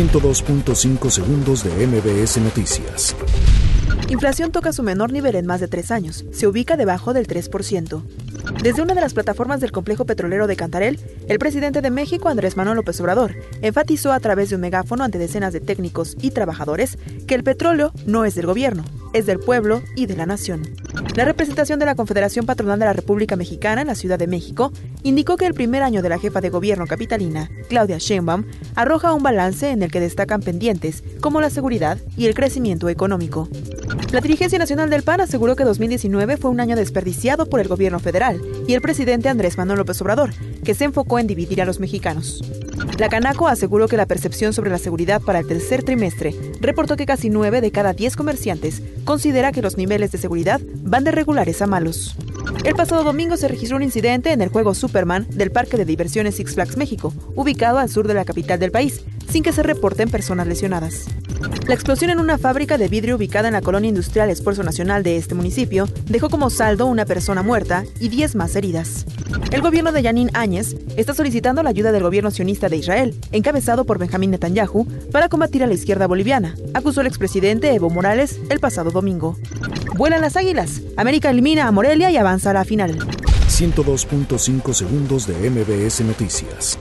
102.5 segundos de MBS Noticias. Inflación toca su menor nivel en más de tres años. Se ubica debajo del 3%. Desde una de las plataformas del complejo petrolero de Cantarel, el presidente de México, Andrés Manuel López Obrador, enfatizó a través de un megáfono ante decenas de técnicos y trabajadores que el petróleo no es del gobierno, es del pueblo y de la nación. La representación de la Confederación Patronal de la República Mexicana en la Ciudad de México indicó que el primer año de la jefa de gobierno capitalina, Claudia Sheinbaum, arroja un balance en el que destacan pendientes como la seguridad y el crecimiento económico. La dirigencia nacional del PAN aseguró que 2019 fue un año desperdiciado por el gobierno federal y el presidente Andrés Manuel López Obrador, que se enfocó en dividir a los mexicanos. La Canaco aseguró que la percepción sobre la seguridad para el tercer trimestre reportó que casi 9 de cada 10 comerciantes considera que los niveles de seguridad van de regulares a malos. El pasado domingo se registró un incidente en el juego Superman del Parque de Diversiones Six Flags México, ubicado al sur de la capital del país, sin que se reporten personas lesionadas. La explosión en una fábrica de vidrio ubicada en la colonia industrial Esfuerzo Nacional de este municipio dejó como saldo una persona muerta y 10 más heridas. El gobierno de Yanin Áñez está solicitando la ayuda del gobierno sionista de Israel, encabezado por Benjamín Netanyahu, para combatir a la izquierda boliviana, acusó el expresidente Evo Morales el pasado domingo. Vuelan las águilas. América elimina a Morelia y avanza a la final. 102.5 segundos de MBS Noticias.